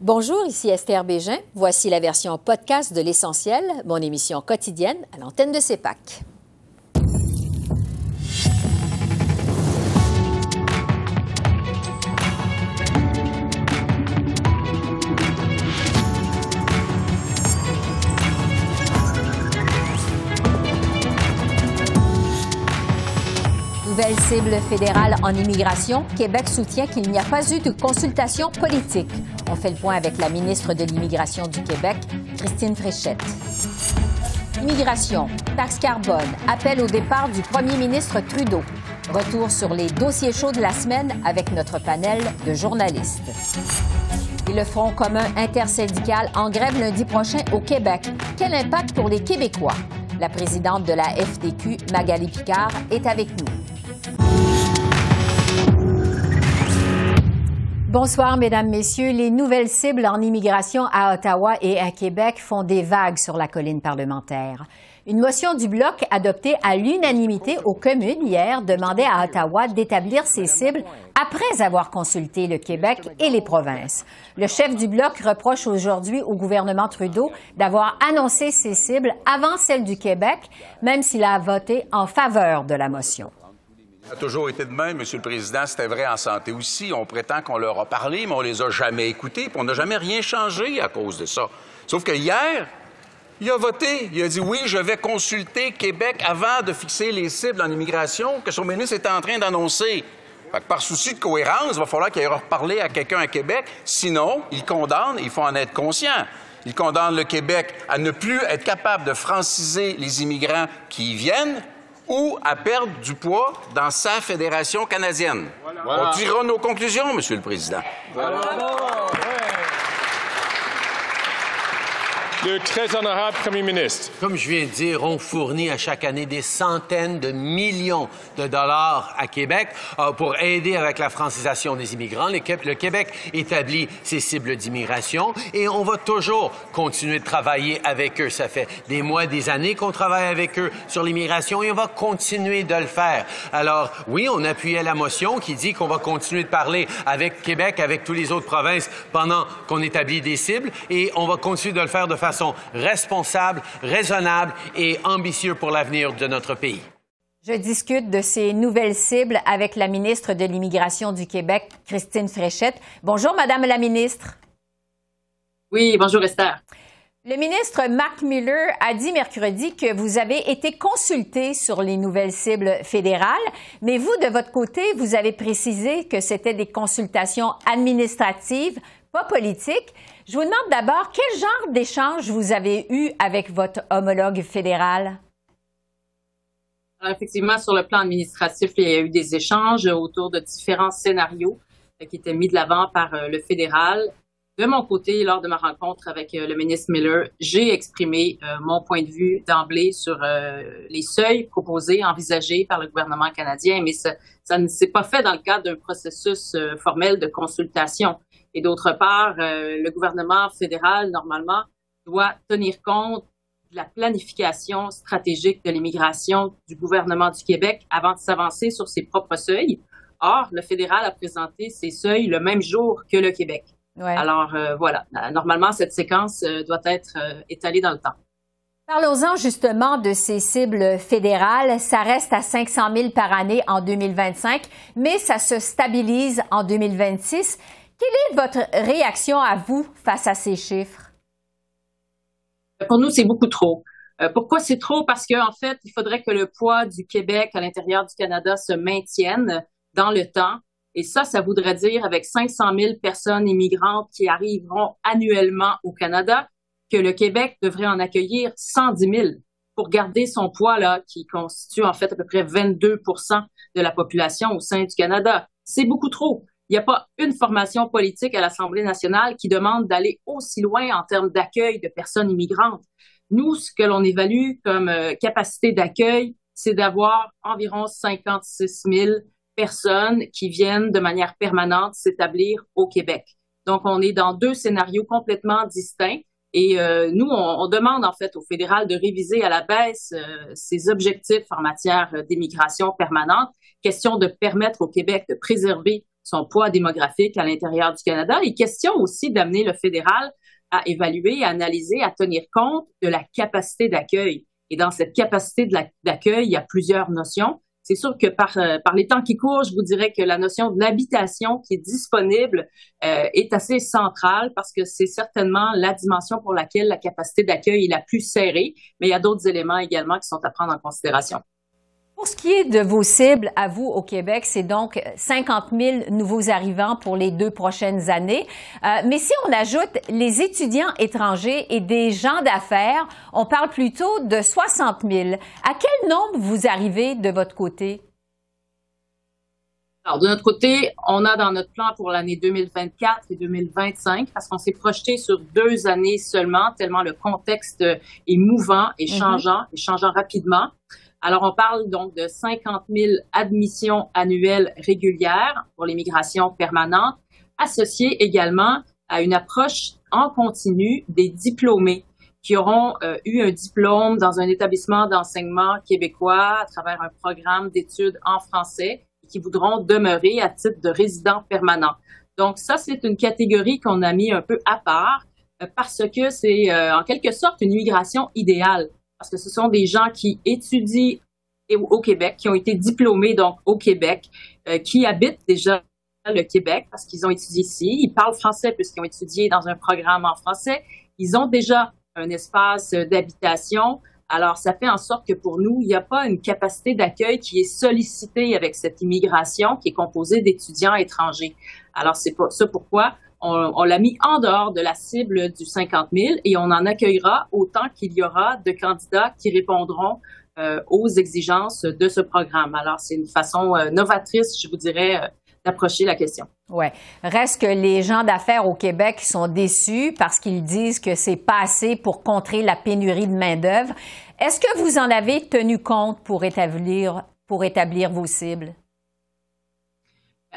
Bonjour, ici Esther Bégin. Voici la version podcast de L'Essentiel, mon émission quotidienne à l'antenne de CEPAC. Nouvelle cible fédérale en immigration, Québec soutient qu'il n'y a pas eu de consultation politique. On fait le point avec la ministre de l'Immigration du Québec, Christine Fréchette. Immigration, taxe carbone, appel au départ du premier ministre Trudeau. Retour sur les dossiers chauds de la semaine avec notre panel de journalistes. Et le Front commun intersyndical en grève lundi prochain au Québec. Quel impact pour les Québécois? La présidente de la FDQ, Magali Picard, est avec nous. Bonsoir, Mesdames, Messieurs. Les nouvelles cibles en immigration à Ottawa et à Québec font des vagues sur la colline parlementaire. Une motion du Bloc adoptée à l'unanimité aux communes hier demandait à Ottawa d'établir ces cibles après avoir consulté le Québec et les provinces. Le chef du Bloc reproche aujourd'hui au gouvernement Trudeau d'avoir annoncé ces cibles avant celles du Québec, même s'il a voté en faveur de la motion. Ça a toujours été de même, Monsieur le Président. C'était vrai en santé aussi. On prétend qu'on leur a parlé, mais on les a jamais écoutés, puis on n'a jamais rien changé à cause de ça. Sauf que hier, il a voté. Il a dit oui, je vais consulter Québec avant de fixer les cibles en immigration que son ministre était en train d'annoncer. par souci de cohérence, il va falloir qu'il aille reparler à quelqu'un à Québec. Sinon, il condamne, il faut en être conscient. Il condamne le Québec à ne plus être capable de franciser les immigrants qui y viennent ou à perdre du poids dans sa fédération canadienne. On tirera nos conclusions, Monsieur le Président. Le très honorable Premier ministre. Comme je viens de dire, on fournit à chaque année des centaines de millions de dollars à Québec euh, pour aider avec la francisation des immigrants. Le, Québec établit ses cibles d'immigration et on va toujours continuer de travailler avec eux. Ça fait des mois, des années qu'on travaille avec eux sur l'immigration et on va continuer de le faire. Alors, oui, on appuyait la motion qui dit qu'on va continuer de parler avec Québec, avec toutes les autres provinces pendant qu'on établit des cibles et on va continuer de le faire de façon façon responsable, raisonnable et ambitieux pour l'avenir de notre pays. Je discute de ces nouvelles cibles avec la ministre de l'Immigration du Québec, Christine Fréchette. Bonjour, Madame la ministre. Oui, bonjour, Esther. Le ministre Mark Miller a dit mercredi que vous avez été consulté sur les nouvelles cibles fédérales, mais vous, de votre côté, vous avez précisé que c'était des consultations administratives, pas politiques. Je vous demande d'abord quel genre d'échange vous avez eu avec votre homologue fédéral? effectivement, sur le plan administratif, il y a eu des échanges autour de différents scénarios euh, qui étaient mis de l'avant par euh, le fédéral. De mon côté, lors de ma rencontre avec euh, le ministre Miller, j'ai exprimé mon point de vue d'emblée sur les seuils proposés, envisagés par le gouvernement canadien, mais ça, ça ne s'est pas fait dans le cadre d'un processus formel de consultation. Et d'autre part, euh, le gouvernement fédéral, normalement, doit tenir compte de la planification stratégique de l'immigration du gouvernement du Québec avant de s'avancer sur ses propres seuils. Or, le fédéral a présenté ses seuils le même jour que le Québec. Alors euh, voilà, normalement, cette séquence euh, doit être étalée dans le temps. Parlons-en justement de ces cibles fédérales. Ça reste à 500 000 par année en 2025, mais ça se stabilise en 2026. Quelle est votre réaction à vous face à ces chiffres? Pour nous, c'est beaucoup trop. Euh, pourquoi c'est trop? Parce qu'en en fait, il faudrait que le poids du Québec à l'intérieur du Canada se maintienne dans le temps. Et ça, ça voudrait dire avec 500 000 personnes immigrantes qui arriveront annuellement au Canada, que le Québec devrait en accueillir 110 000 pour garder son poids là, qui constitue en fait à peu près 22% de la population au sein du Canada. C'est beaucoup trop. Il n'y a pas une formation politique à l'Assemblée nationale qui demande d'aller aussi loin en termes d'accueil de personnes immigrantes. Nous, ce que l'on évalue comme euh, capacité d'accueil, c'est d'avoir environ 56 000 personnes qui viennent de manière permanente s'établir au Québec. Donc, on est dans deux scénarios complètement distincts. Et euh, nous, on, on, demande en fait au fédéral de réviser à la baisse euh, ses objectifs en matière d'immigration permanente. Question de permettre au Québec de préserver son poids démographique à l'intérieur du Canada et question aussi d'amener le fédéral à évaluer, à analyser, à tenir compte de la capacité d'accueil. Et dans cette capacité d'accueil, il y a plusieurs notions. C'est sûr que par, euh, par les temps qui courent, je vous dirais que la notion de l'habitation qui est disponible euh, est assez centrale parce que c'est certainement la dimension pour laquelle la capacité d'accueil est la plus serrée, mais il y a d'autres éléments également qui sont à prendre en considération. Pour ce qui est de vos cibles, à vous au Québec, c'est donc 50 000 nouveaux arrivants pour les deux prochaines années. Euh, mais si on ajoute les étudiants étrangers et des gens d'affaires, on parle plutôt de 60 000. À quel nombre vous arrivez de votre côté? Alors, de notre côté, on a dans notre plan pour l'année 2024 et 2025, parce qu'on s'est projeté sur deux années seulement, tellement le contexte est mouvant et mm-hmm. changeant, et changeant rapidement. Alors, on parle donc de 50 000 admissions annuelles régulières pour l'immigration permanente, associées également à une approche en continu des diplômés qui auront euh, eu un diplôme dans un établissement d'enseignement québécois à travers un programme d'études en français et qui voudront demeurer à titre de résident permanent. Donc ça, c'est une catégorie qu'on a mis un peu à part euh, parce que c'est euh, en quelque sorte une immigration idéale parce que ce sont des gens qui étudient au Québec, qui ont été diplômés donc au Québec, euh, qui habitent déjà le Québec parce qu'ils ont étudié ici. Ils parlent français puisqu'ils ont étudié dans un programme en français. Ils ont déjà un espace d'habitation. Alors, ça fait en sorte que pour nous, il n'y a pas une capacité d'accueil qui est sollicitée avec cette immigration qui est composée d'étudiants étrangers. Alors, c'est ça pourquoi on, l'a mis en dehors de la cible du 50 000 et on en accueillera autant qu'il y aura de candidats qui répondront euh, aux exigences de ce programme. Alors, c'est une façon euh, novatrice, je vous dirais, euh, d'approcher la question. Oui. Reste que les gens d'affaires au Québec sont déçus parce qu'ils disent que c'est pas assez pour contrer la pénurie de main-d'œuvre. Est-ce que vous en avez tenu compte pour établir, pour établir vos cibles?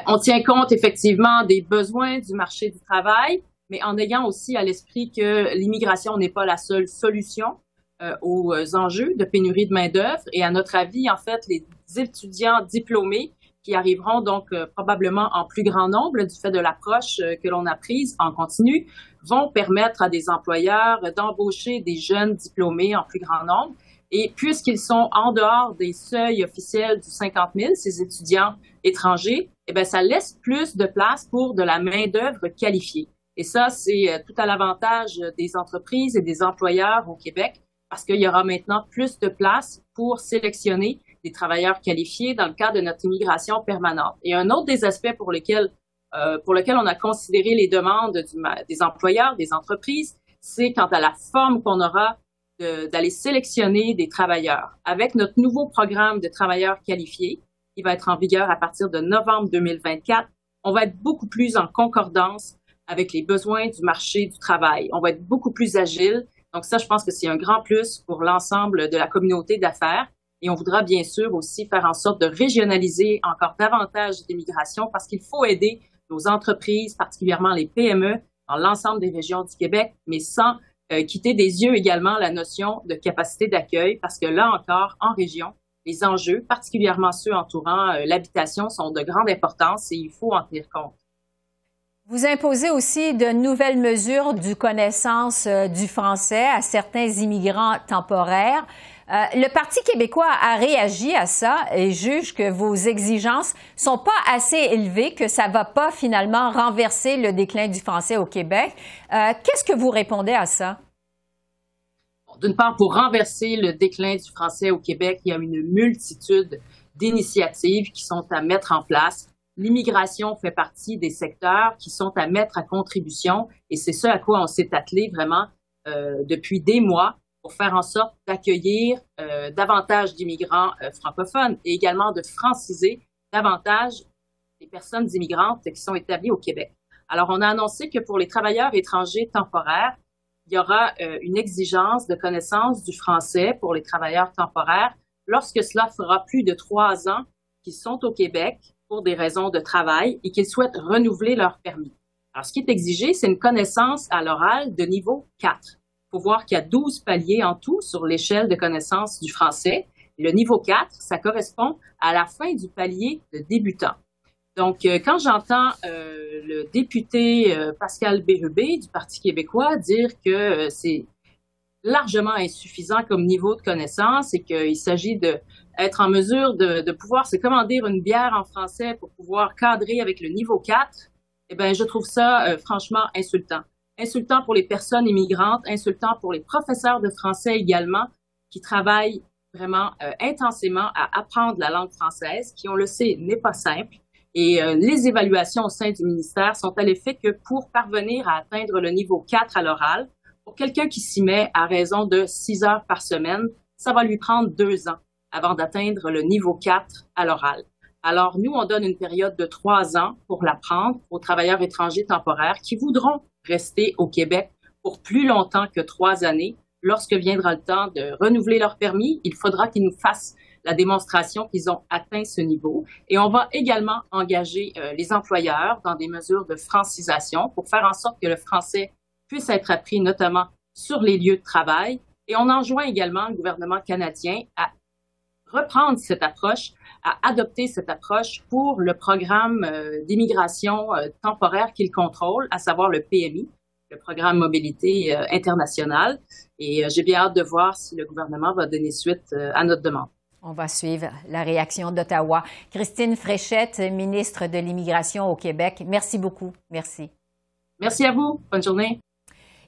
On tient compte effectivement des besoins du marché du travail, mais en ayant aussi à l'esprit que l'immigration n'est pas la seule solution euh, aux enjeux de pénurie de main-d'œuvre. Et à notre avis, en fait, les étudiants diplômés qui arriveront donc euh, probablement en plus grand nombre du fait de l'approche euh, que l'on a prise en continu, vont permettre à des employeurs d'embaucher des jeunes diplômés en plus grand nombre. Et puisqu'ils sont en dehors des seuils officiels du 50 000, ces étudiants étrangers, eh bien, ça laisse plus de place pour de la main-d'œuvre qualifiée. Et ça, c'est euh, tout à l'avantage des entreprises et des employeurs au Québec parce qu'il y aura maintenant plus de place pour sélectionner des travailleurs qualifiés dans le cadre de notre immigration permanente. Et un autre des aspects pour lesquels, euh, pour lequel on a considéré les demandes des employeurs, des entreprises, c'est quant à la forme qu'on aura d'aller sélectionner des travailleurs. Avec notre nouveau programme de travailleurs qualifiés, qui va être en vigueur à partir de novembre 2024, on va être beaucoup plus en concordance avec les besoins du marché du travail. On va être beaucoup plus agile. Donc ça, je pense que c'est un grand plus pour l'ensemble de la communauté d'affaires. Et on voudra bien sûr aussi faire en sorte de régionaliser encore davantage l'immigration parce qu'il faut aider nos entreprises, particulièrement les PME, dans l'ensemble des régions du Québec, mais sans euh, quitter des yeux également la notion de capacité d'accueil parce que là encore, en région, les enjeux, particulièrement ceux entourant euh, l'habitation, sont de grande importance et il faut en tenir compte. Vous imposez aussi de nouvelles mesures du connaissance euh, du français à certains immigrants temporaires. Euh, le Parti québécois a réagi à ça et juge que vos exigences sont pas assez élevées, que ça va pas finalement renverser le déclin du français au Québec. Qu'est-ce que vous répondez à ça? D'une part, pour renverser le déclin du français au Québec, il y a une multitude d'initiatives qui sont à mettre en place. L'immigration fait partie des secteurs qui sont à mettre à contribution et c'est ce à quoi on s'est attelé vraiment euh, depuis des mois pour faire en sorte d'accueillir euh, davantage d'immigrants euh, francophones et également de franciser davantage les personnes immigrantes qui sont établies au Québec. Alors, on a annoncé que pour les travailleurs étrangers temporaires, il y aura euh, une exigence de connaissance du français pour les travailleurs temporaires lorsque cela fera plus de trois ans qu'ils sont au Québec pour des raisons de travail et qu'ils souhaitent renouveler leur permis. Alors, ce qui est exigé, c'est une connaissance à l'oral de niveau 4. Il faut voir qu'il y a 12 paliers en tout sur l'échelle de connaissance du français. Le niveau 4, ça correspond à la fin du palier de débutant. Donc, euh, quand j'entends euh, le député euh, Pascal Bérubé du Parti québécois dire que c'est largement insuffisant comme niveau de connaissance et qu'il s'agit de être en mesure de, de, pouvoir se commander une bière en français pour pouvoir cadrer avec le niveau 4, eh bien, je trouve ça franchement insultant. Insultant pour les personnes immigrantes, insultant pour les professeurs de français également qui travaillent vraiment intensément à apprendre la langue française, qui, on le sait, n'est pas simple et euh, les évaluations au sein du ministère sont à l'effet que pour parvenir à atteindre le niveau 4 à l'oral, pour quelqu'un qui s'y met à raison de 6 heures par semaine, ça va lui prendre deux ans avant d'atteindre le niveau 4 à l'oral. Alors, nous, on donne une période de trois ans pour l'apprendre aux travailleurs étrangers temporaires qui voudront rester au Québec pour plus longtemps que trois années. Lorsque viendra le temps de renouveler leur permis, il faudra qu'ils nous fassent la démonstration qu'ils ont atteint ce niveau. Et on va également engager euh, les employeurs dans des mesures de francisation pour faire en sorte que le français puisse être appris notamment sur les lieux de travail. Et on enjoint également le gouvernement canadien à reprendre cette approche, à adopter cette approche pour le programme euh, d'immigration euh, temporaire qu'il contrôle, à savoir le PMI, le programme mobilité internationale. Et j'ai bien hâte de voir si le gouvernement va donner suite à notre demande. On va suivre la réaction d'Ottawa. Christine Fréchette, ministre de l'Immigration au Québec, merci beaucoup. Merci. Merci à vous. Bonne journée.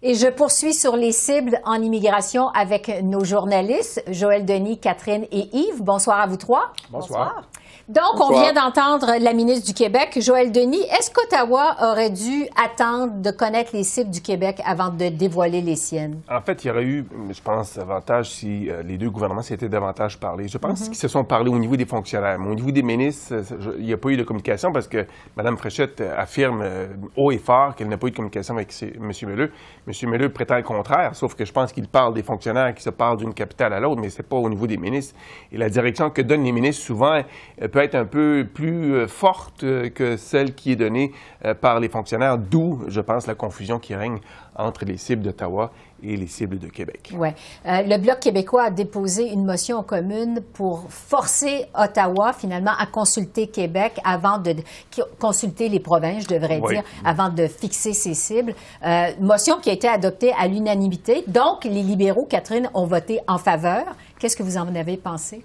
Et je poursuis sur les cibles en immigration avec nos journalistes, Joël Denis, Catherine et Yves. Bonsoir à vous trois. Bonsoir. Donc, on vient d'entendre la ministre du Québec, Joël Denis. Est-ce qu'Ottawa aurait dû attendre de connaître les cibles du Québec avant de dévoiler les siennes? En fait, il y aurait eu, je pense, avantage si euh, les deux gouvernements s'étaient davantage parlé. Je pense mhm. qu'ils se sont parlé au niveau des fonctionnaires. Mais au niveau des ministres, il n'y a pas eu de communication parce que Mme Fréchette affirme euh, haut et fort qu'elle n'a pas eu de communication avec M. Melleux. M. Melleux prétend le contraire, sauf que je pense qu'il parle des fonctionnaires qui se parlent d'une capitale à l'autre, mais ce n'est pas au niveau des ministres. Et la direction que donnent les ministres, souvent, euh, peut être un peu plus euh, forte euh, que celle qui est donnée euh, par les fonctionnaires, d'où, je pense, la confusion qui règne entre les cibles d'Ottawa et les cibles de Québec. Oui. le Bloc québécois a déposé une motion commune pour forcer Ottawa, finalement, à consulter Québec avant de consulter les provinces, je devrais dire, avant de fixer ses cibles. motion qui a été adoptée à l'unanimité. Donc, les libéraux, Catherine, ont voté en faveur. Qu'est-ce que vous en avez pensé?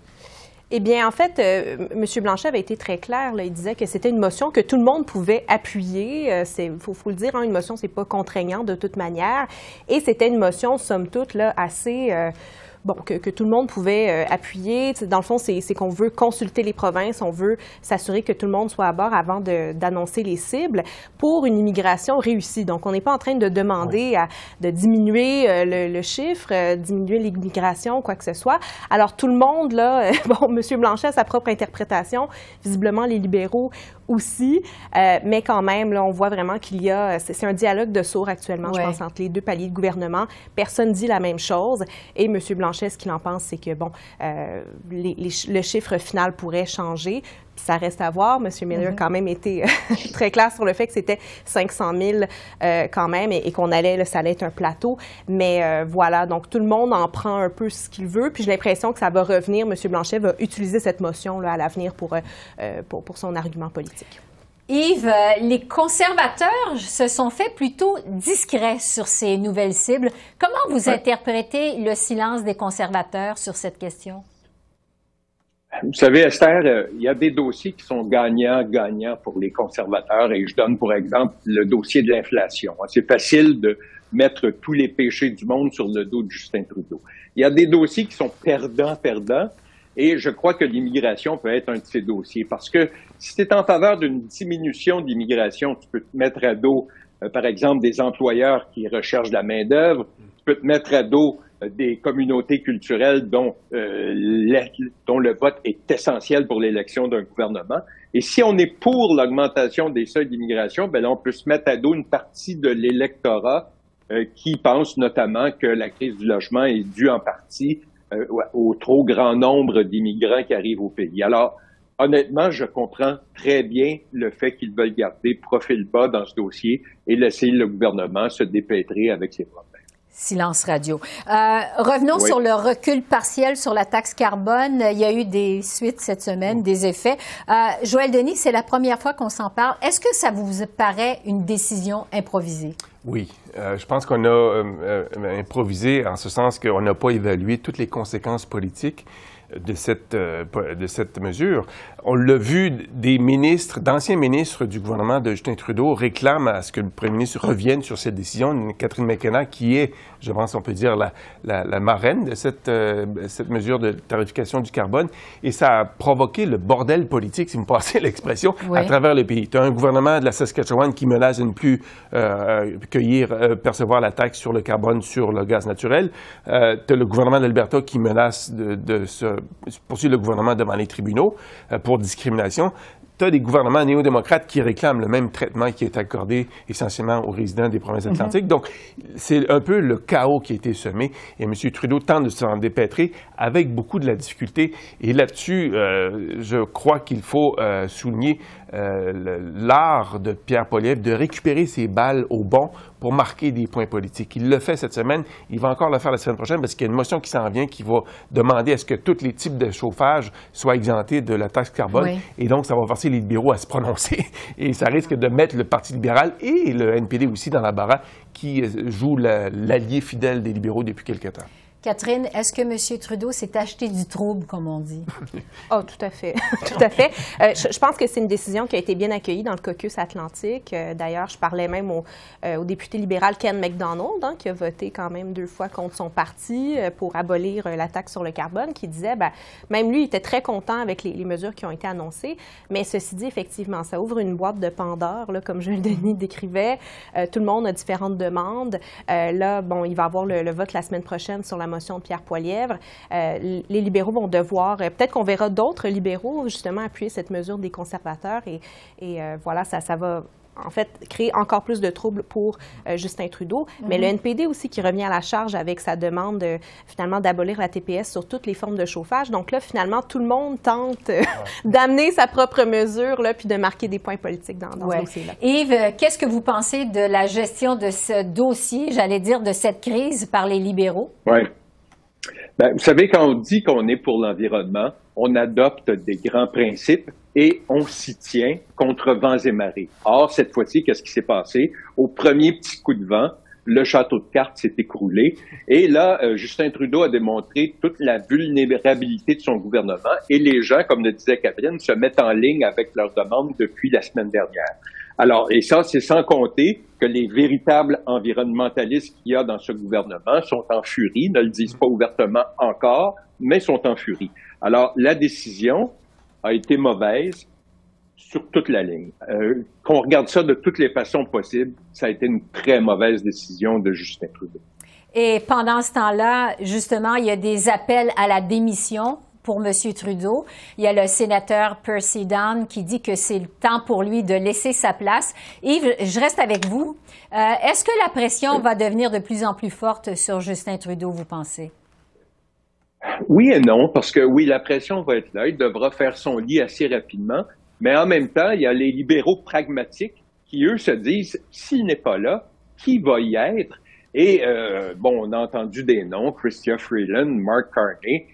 Eh bien, en fait, euh, M. Blanchet avait été très clair. il disait que c'était une motion que tout le monde pouvait appuyer. Euh, faut, le dire, hein, une motion, c'est pas contraignant de toute manière. Et c'était une motion, somme toute, là, assez... Euh, bon, que, que, tout le monde pouvait euh, appuyer. Dans le fond, c'est qu'on veut consulter les provinces, on veut s'assurer que tout le monde soit à bord avant d'annoncer les cibles pour une immigration réussie. Donc, on n'est pas en train de demander à, de diminuer euh, le, le, chiffre, euh, diminuer l'immigration, quoi que ce soit. Alors, tout le monde, là, bon, M. Blanchet a sa propre interprétation. Visiblement, les libéraux aussi, mais quand même, là, on voit vraiment qu'il y a, c'est un dialogue de sourds actuellement, je pense, entre les deux paliers de gouvernement. Personne dit la même chose et M. Blanchet ce qu'il en pense, c'est que, bon, euh, le chiffre final pourrait changer. Ça reste à voir. M. Miller a mm-hmm. quand même été euh, très clair sur le fait que c'était 500 000 euh, quand même et, qu'on allait, ça allait être un plateau. Mais voilà, donc tout le monde en prend un peu ce qu'il veut. Puis j'ai l'impression que ça va revenir. M. Blanchet va utiliser cette motion là, à l'avenir pour, pour, pour son argument politique. Yves, euh, les conservateurs se sont fait plutôt discrets sur ces nouvelles cibles. Comment vous interprétez le silence des conservateurs sur cette question? Vous savez, Esther, euh, il y a des dossiers qui sont gagnants-gagnants pour les conservateurs et je donne pour exemple le dossier de l'inflation. C'est facile de mettre tous les péchés du monde sur le dos de Justin Trudeau. Il y a des dossiers qui sont perdants-perdants et je crois que l'immigration peut être un de ces dossiers parce que si tu es en faveur d'une diminution d'immigration, tu peux te mettre à dos, euh, par exemple, des employeurs qui recherchent la main-d'œuvre, tu peux te mettre à dos des communautés culturelles dont, euh, dont le vote est essentiel pour l'élection d'un gouvernement. Et si on est pour l'augmentation des seuils d'immigration, ben on peut se mettre à dos une partie de l'électorat qui pense notamment que la crise du logement est due en partie au trop grand nombre d'immigrants qui arrivent au pays. Alors, honnêtement, je comprends très bien le fait qu'ils veulent garder profil bas dans ce dossier et laisser le gouvernement se dépêtrer avec ses problèmes. Silence radio. Euh, revenons sur le recul partiel sur la taxe carbone. Il y a eu des suites cette semaine, des effets. Euh, Joël Denis, c'est la première fois qu'on s'en parle. Est-ce que ça vous paraît une décision improvisée? Oui, euh, je pense qu'on a improvisé en ce sens qu'on n'a pas évalué toutes les conséquences politiques de cette, de cette mesure. On l'a vu, des ministres, d'anciens ministres du gouvernement de Justin Trudeau réclament à ce que le premier ministre revienne sur cette décision. Catherine McKenna, qui est, je pense, on peut dire, la, la, marraine de cette, euh, cette mesure de tarification du carbone. Et ça a provoqué le bordel politique, si vous me passez l'expression, à travers le pays. Tu as un gouvernement de la Saskatchewan qui menace de ne plus euh, cueillir, euh, percevoir la taxe sur le carbone sur le gaz naturel. tu as le gouvernement d'Alberta qui menace de, de se poursuivre le gouvernement devant les tribunaux pour discrimination. Tu as des gouvernements néo-démocrates qui réclament le même traitement qui est accordé essentiellement aux résidents des provinces mhm. atlantiques. Donc, c'est un peu le chaos qui a été semé et M. Trudeau tente de s'en dépêtrer avec beaucoup de la difficulté. Et là-dessus, euh, je crois qu'il faut euh, souligner euh, l'art de Pierre Poliev de récupérer ses balles au bon pour marquer des points politiques. Il le fait cette semaine, il va encore le faire la semaine prochaine parce qu'il y a une motion qui s'en vient qui va demander à ce que tous les types de chauffage soient exemptés de la taxe carbone. Et donc, ça va forcer les libéraux à se prononcer. Et ça risque de mettre le Parti libéral et le NPD aussi dans la barre qui joue l'allié fidèle des libéraux depuis quelque temps. Catherine, est-ce que M. Trudeau s'est acheté du trouble, comme on dit? oh, tout à fait. tout à fait. Euh, je, pense que c'est une décision qui a été bien accueillie dans le caucus atlantique. Euh, d'ailleurs, je parlais même au, euh, député libéral Ken McDonald, hein, qui a voté quand même deux fois contre son parti pour abolir la taxe sur le carbone, qui disait, ben, même lui, il était très content avec les, mesures qui ont été annoncées. Mais ceci dit, effectivement, ça ouvre une boîte de Pandore, là, comme Jules Denis décrivait. tout le monde a différentes demandes. là, bon, il va avoir le, le vote la semaine prochaine sur la motion de Pierre Poilièvre, euh, les libéraux vont devoir, euh, peut-être qu'on verra d'autres libéraux justement appuyer cette mesure des conservateurs et, euh, voilà, ça, ça va en fait, créer encore plus de troubles pour Justin Trudeau. Mais le mhm. NPD aussi qui revient à la charge avec sa demande finalement d'abolir la TPS sur toutes les formes de chauffage. Donc là, finalement, tout le monde tente d'amener sa propre mesure là, puis de marquer des points politiques dans, dans ce dossier-là. Yves, qu'est-ce que vous pensez de la gestion de ce dossier, j'allais dire, de cette crise par les libéraux? Oui. Ben, vous savez, quand on dit qu'on est pour l'environnement, on adopte des grands principes et on s'y tient contre vents et marées. Or, cette fois-ci, qu'est-ce qui s'est passé? Au premier petit coup de vent, le château de cartes s'est écroulé. Et là, euh, Justin Trudeau a démontré toute la vulnérabilité de son gouvernement et les gens, comme le disait Catherine, se mettent en ligne avec leurs demandes depuis la semaine dernière. Alors, et ça, c'est sans compter que les véritables environnementalistes qu'il y a dans ce gouvernement sont en furie, ne le disent pas ouvertement encore, mais sont en furie. Alors, la décision a été mauvaise sur toute la ligne. Euh, qu'on regarde ça de toutes les façons possibles, ça a été une très mauvaise décision de Justin Trudeau. Et pendant ce temps-là, justement, il y a des appels à la démission pour M. Trudeau. Il y a le sénateur Percy Down qui dit que c'est le temps pour lui de laisser sa place. Yves, je reste avec vous. Euh, est-ce que la pression va devenir de plus en plus forte sur Justin Trudeau, vous pensez? Oui et non, parce que oui, la pression va être là. Il devra faire son lit assez rapidement. Mais en même temps, il y a les libéraux pragmatiques qui, eux, se disent, s'il n'est pas là, qui va y être? Et, euh, bon, on a entendu des noms, Christian Freeland, Mark Carney,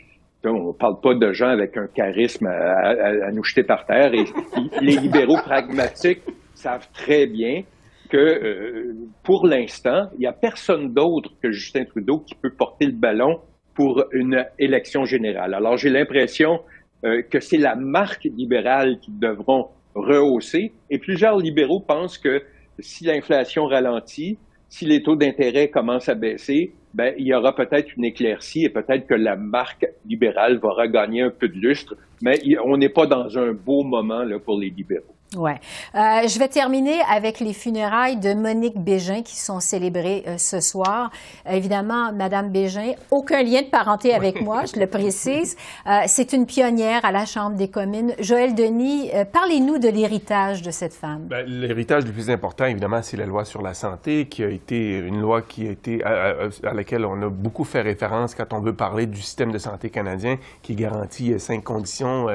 on ne parle pas de gens avec un charisme à, nous jeter par terre. Et les libéraux pragmatiques savent très bien que euh, pour l'instant, il n'y a personne d'autre que Justin Trudeau qui peut porter le ballon pour une élection générale. Alors j'ai l'impression euh, que c'est la marque libérale qu'ils devront rehausser. Et plusieurs libéraux pensent que si l'inflation ralentit, si les taux d'intérêt commencent à baisser, ben, il y aura peut-être une éclaircie et peut-être que la marque libérale va regagner un peu de lustre, mais on n'est pas dans un beau moment là, pour les libéraux. Ouais. Euh, je vais terminer avec les funérailles de Monique Bégin qui sont célébrées euh, ce soir. évidemment, Madame Bégin, aucun lien de parenté avec moi, je le précise. Euh, c'est une pionnière à la Chambre des communes. Joël Denis, parlez-nous de l'héritage de cette femme. Ben, l'héritage le plus important, évidemment, c'est la loi sur la santé, qui a été une loi qui a été à, laquelle on a beaucoup fait référence quand on veut parler du système de santé canadien, qui garantit cinq conditions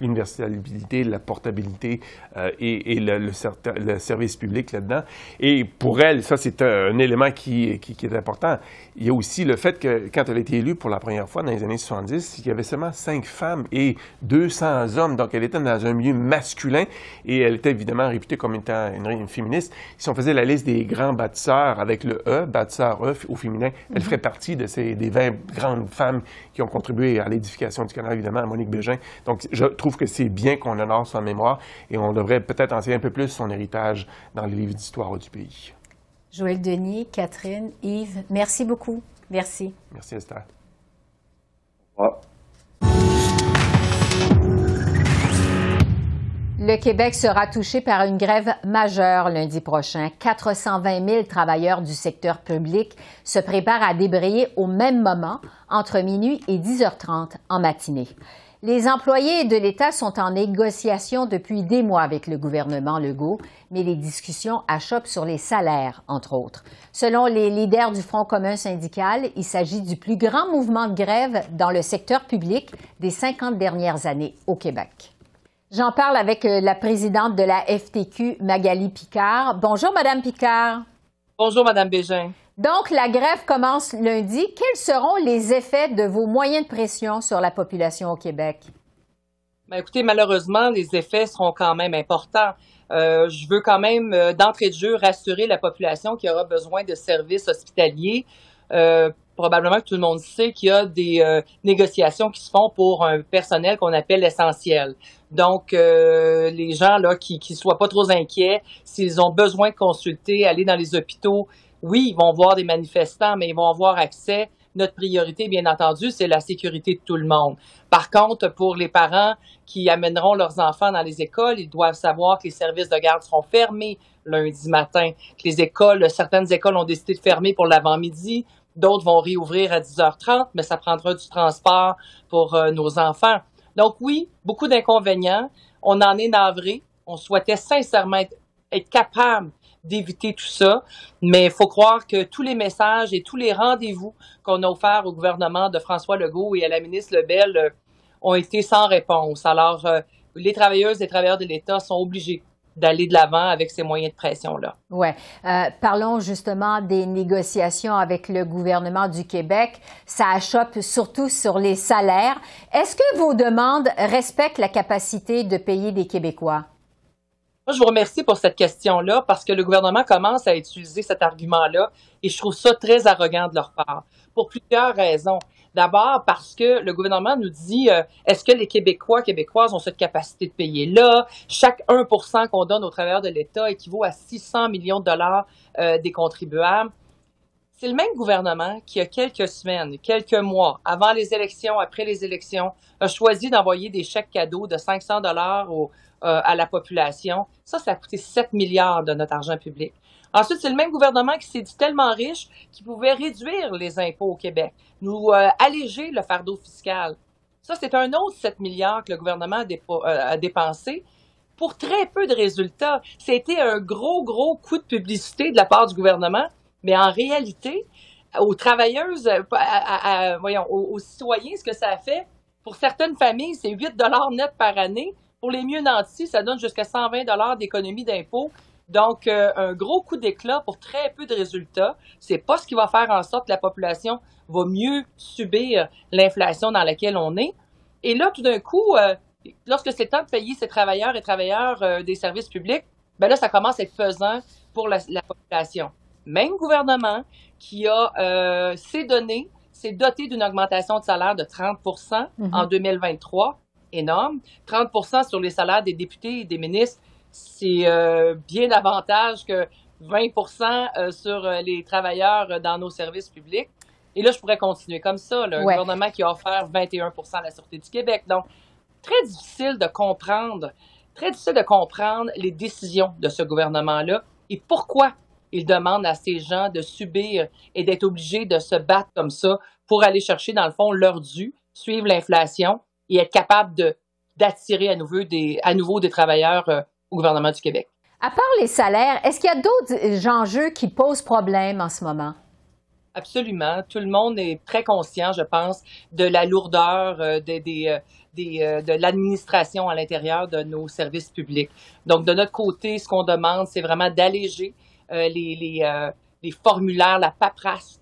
l'universalité, la portabilité euh, et, le, le, service public là-dedans. Et pour elle, ça, c'est un, élément qui, qui, est important. Il y a aussi le fait que quand elle a été élue pour la première fois dans les années 70, il y avait seulement cinq femmes et 200 hommes. Donc, elle était dans un milieu masculin et elle était évidemment réputée comme étant une, féministe. Si on faisait la liste des grands bâtisseurs avec le E, bâtisseur E au féminin, elle ferait partie de ces, des 20 grandes femmes qui ont contribué à l'édification du Canada, évidemment, à Monique Bégin. Donc, je trouve que c'est bien qu'on honore sa mémoire et on devrait peut-être enseigner un peu plus son héritage dans les livres d'histoire du pays. Joël Denis, Catherine, Yves, merci beaucoup. Merci. Merci, Esther. Le Québec sera touché par une grève majeure lundi prochain. 420 000 travailleurs du secteur public se préparent à débrayer au même moment, entre minuit et 10h30 en matinée. Les employés de l'État sont en négociation depuis des mois avec le gouvernement Legault, mais les discussions achoppent sur les salaires, entre autres. Selon les leaders du Front commun syndical, il s'agit du plus grand mouvement de grève dans le secteur public des 50 dernières années au Québec. J'en parle avec euh, la présidente de la FTQ, Magali Picard. Bonjour, Madame Picard. Bonjour, Madame Bégin. Donc, la grève commence lundi. Quels seront les effets de vos moyens de pression sur la population au Québec? Ben, écoutez, malheureusement, les effets seront quand même importants. Euh, je veux quand même, euh, d'entrée de jeu, rassurer la population qui aura besoin de services hospitaliers. Euh, probablement que tout le monde sait qu'il y a des négociations qui se font pour un personnel qu'on appelle essentiel. Donc, les gens là qui ne soient pas trop inquiets, s'ils ont besoin de consulter, aller dans les hôpitaux, oui, ils vont voir des manifestants, mais ils vont avoir accès. Notre priorité, bien entendu, c'est la sécurité de tout le monde. Par contre, pour les parents qui amèneront leurs enfants dans les écoles, ils doivent savoir que les services de garde seront fermés lundi matin, que les écoles, certaines écoles ont décidé de fermer pour l'avant-midi, d'autres vont réouvrir à 10h30, mais ça prendra du transport pour euh, nos enfants. Donc oui, beaucoup d'inconvénients. On en est navré. On souhaitait sincèrement être capable d'éviter tout ça. Mais il faut croire que tous les messages et tous les rendez-vous qu'on a offerts au gouvernement de François Legault et à la ministre Lebel euh, ont été sans réponse. Alors, euh, les travailleuses et travailleurs de l'État sont obligés d'aller de l'avant avec ces moyens de pression-là. Oui. Euh, parlons justement des négociations avec le gouvernement du Québec. Ça achoppe surtout sur les salaires. Est-ce que vos demandes respectent la capacité de payer des Québécois? Moi, je vous remercie pour cette question-là parce que le gouvernement commence à utiliser cet argument-là et je trouve ça très arrogant de leur part pour plusieurs raisons. D'abord parce que le gouvernement nous dit euh, est-ce que les Québécois, Québécoises ont cette capacité de payer là? Chaque 1% qu'on donne aux travailleurs de l'État équivaut à 600 millions de dollars euh, des contribuables. C'est le même gouvernement qui, a quelques semaines, quelques mois, avant les élections, après les élections, a choisi d'envoyer des chèques cadeaux de 500 dollars euh, à la population. Ça, ça a coûté 7 milliards de notre argent public. Ensuite, c'est le même gouvernement qui s'est dit tellement riche qu'il pouvait réduire les impôts au Québec, nous euh, alléger le fardeau fiscal. Ça, c'est un autre 7 milliards que le gouvernement a, euh, dépensé pour très peu de résultats. C'était un gros, gros coup de publicité de la part du gouvernement, mais en réalité, aux travailleuses, voyons, aux, citoyens, ce que ça fait, pour certaines familles, c'est 8 dollars net par année. Pour les mieux nantis, ça donne jusqu'à 120 dollars d'économie d'impôts. Donc, euh, un gros coup d'éclat pour très peu de résultats. C'est pas ce qui va faire en sorte que la population va mieux subir l'inflation dans laquelle on est. Et là, tout d'un coup, euh, lorsque c'est temps de payer ces travailleurs et travailleurs euh, des services publics, ben là, ça commence à être pesant pour la, population. Même gouvernement qui a s'est donné, s'est doté d'une augmentation de salaire de 30 en 2023 mm-hmm énorme. 30 sur les salaires des députés et des ministres, c'est euh, bien davantage que 20% euh, sur euh, les travailleurs dans nos services publics. Et là, je pourrais continuer comme ça. Le gouvernement qui a offert 21 à la Sûreté du Québec. Donc, très difficile de comprendre, très difficile de comprendre les décisions de ce gouvernement-là et pourquoi il demande à ces gens de subir et d'être obligés de se battre comme ça pour aller chercher, dans le fond, leur dû, suivre l'inflation et être capable de d'attirer à nouveau des, à nouveau des travailleurs euh, au gouvernement du Québec. À part les salaires, est-ce qu'il y a d'autres enjeux qui posent problème en ce moment? Absolument. Tout le monde est très conscient, je pense, de la lourdeur euh, des, des, des, de l'administration à l'intérieur de nos services publics. Donc, de notre côté, ce qu'on demande, c'est vraiment d'alléger les, les, les, formulaires, la paperasse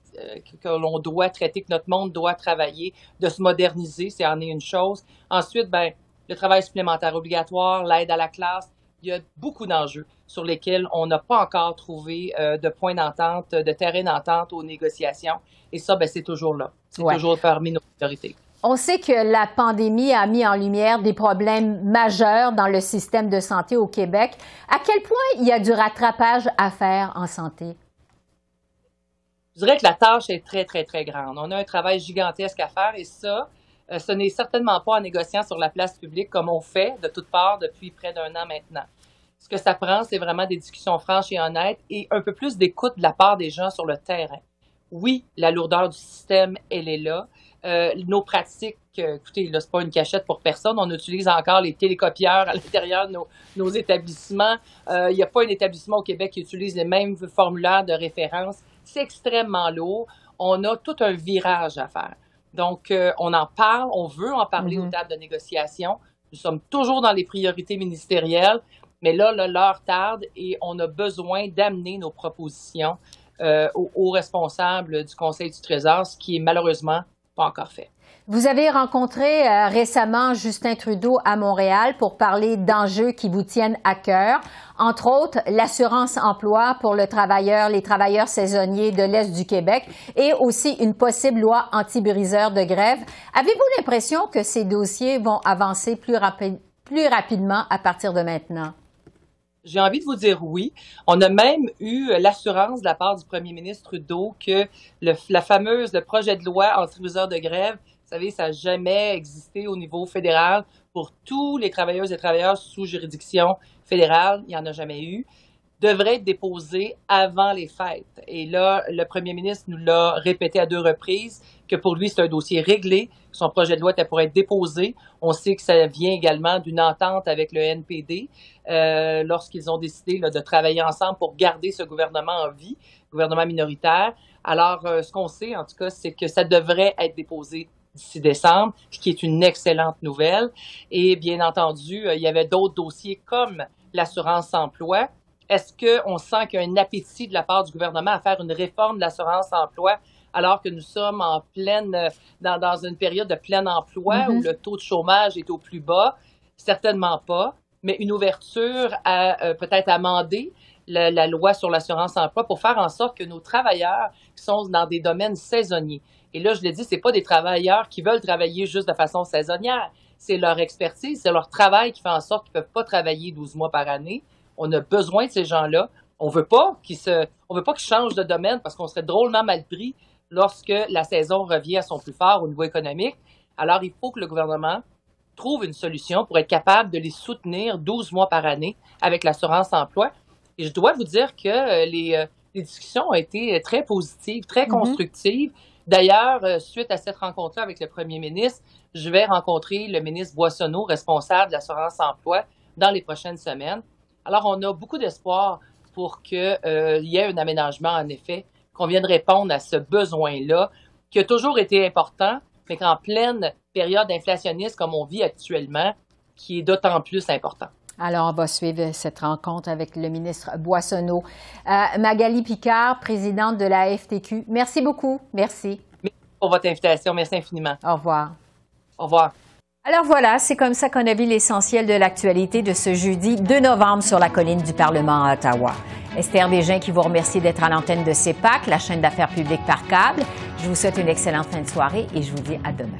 que, l'on doit traiter, que notre monde doit travailler, de se moderniser, c'est en est une chose. Ensuite, ben, le travail supplémentaire obligatoire, l'aide à la classe, il y a beaucoup d'enjeux sur lesquels on n'a pas encore trouvé euh, de point d'entente, de terrain d'entente aux négociations. Et ça, ben, c'est toujours là. C'est toujours parmi nos priorités. On sait que la pandémie a mis en lumière des problèmes majeurs dans le système de santé au Québec. À quel point il y a du rattrapage à faire en santé? Je dirais que la tâche est très, très, très grande. On a un travail gigantesque à faire et ça, euh, ce n'est certainement pas en négociant sur la place publique comme on fait de toutes parts depuis près d'un an maintenant. Ce que ça prend, c'est vraiment des discussions franches et honnêtes et un peu plus d'écoute de la part des gens sur le terrain. Oui, la lourdeur du système, elle est là. Euh, nos pratiques, euh, écoutez, là, c'est pas une cachette pour personne. On utilise encore les télécopieurs à l'intérieur de nos, nos établissements. Il n'y a pas un établissement au Québec qui utilise les mêmes formulaires de référence c'est extrêmement lourd. On a tout un virage à faire. Donc, euh, on en parle, on veut en parler aux mm-hmm. tables de négociation. Nous sommes toujours dans les priorités ministérielles, mais là, l'heure tarde et on a besoin d'amener nos propositions euh, aux responsables du Conseil du Trésor, ce qui est malheureusement pas encore fait. Vous avez rencontré euh, récemment Justin Trudeau à Montréal pour parler d'enjeux qui vous tiennent à cœur, entre autres l'assurance emploi pour le travailleur, les travailleurs saisonniers de l'Est du Québec et aussi une possible loi anti-briseur de grève. Avez-vous l'impression que ces dossiers vont avancer plus, plus rapidement à partir de maintenant? J'ai envie de vous dire oui. On a même eu l'assurance de la part du premier ministre Trudeau que le, la fameuse le projet de loi anti-briseur de grève vous savez, ça n'a jamais existé au niveau fédéral pour tous les travailleuses et travailleurs sous juridiction fédérale. Il n'y en a jamais eu devrait être déposé avant les fêtes. Et là, le premier ministre nous l'a répété à deux reprises que pour lui, c'est un dossier réglé. Son projet de loi était pour être déposé. On sait que ça vient également d'une entente avec le NPD euh, lorsqu'ils ont décidé de travailler ensemble pour garder ce gouvernement en vie, gouvernement minoritaire. Alors, euh, ce qu'on sait, en tout cas, c'est que ça devrait être déposé d'ici décembre, ce qui est une excellente nouvelle. Et bien entendu, euh, il y avait d'autres dossiers comme l'assurance emploi. Est-ce qu'on sent qu'il y a un appétit de la part du gouvernement à faire une réforme de l'assurance emploi alors que nous sommes en pleine, euh, dans, dans une période de plein emploi mm-hmm. où le taux de chômage est au plus bas? Certainement pas, mais une ouverture à euh, peut-être amender la, la, loi sur l'assurance emploi pour faire en sorte que nos travailleurs qui sont dans des domaines saisonniers, et là, je l'ai dit, c'est pas des travailleurs qui veulent travailler juste de façon saisonnière. C'est leur expertise, c'est leur travail qui fait en sorte qu'ils peuvent pas travailler 12 mois par année. On a besoin de ces gens-là. On veut pas qu'ils se, on veut pas qu'ils changent de domaine parce qu'on serait drôlement mal pris lorsque la saison revient à son plus fort au niveau économique. Alors, il faut que le gouvernement trouve une solution pour être capable de les soutenir 12 mois par année avec l'assurance emploi. Et je dois vous dire que euh, les, euh, les discussions ont été très positives, très mm-hmm. constructives. D'ailleurs, euh, suite à cette rencontre-là avec le premier ministre, je vais rencontrer le ministre Boissonneau, responsable de l'assurance emploi, dans les prochaines semaines. Alors, on a beaucoup d'espoir pour qu'il euh, y ait un aménagement, en effet, qu'on vienne répondre à ce besoin-là, qui a toujours été important, mais qu'en pleine période inflationniste comme on vit actuellement, qui est d'autant plus important. Alors, on va suivre cette rencontre avec le ministre Boissonneau. Euh, Magali Picard, présidente de la FTQ, merci beaucoup. Merci. Merci pour votre invitation. Merci infiniment. Au revoir. Au revoir. Alors voilà, c'est comme ça qu'on a vu l'essentiel de l'actualité de ce jeudi 2 novembre sur la colline du Parlement à Ottawa. Esther Bégin qui vous remercie d'être à l'antenne de CEPAC, la chaîne d'affaires publiques par câble. Je vous souhaite une excellente fin de soirée et je vous dis à demain.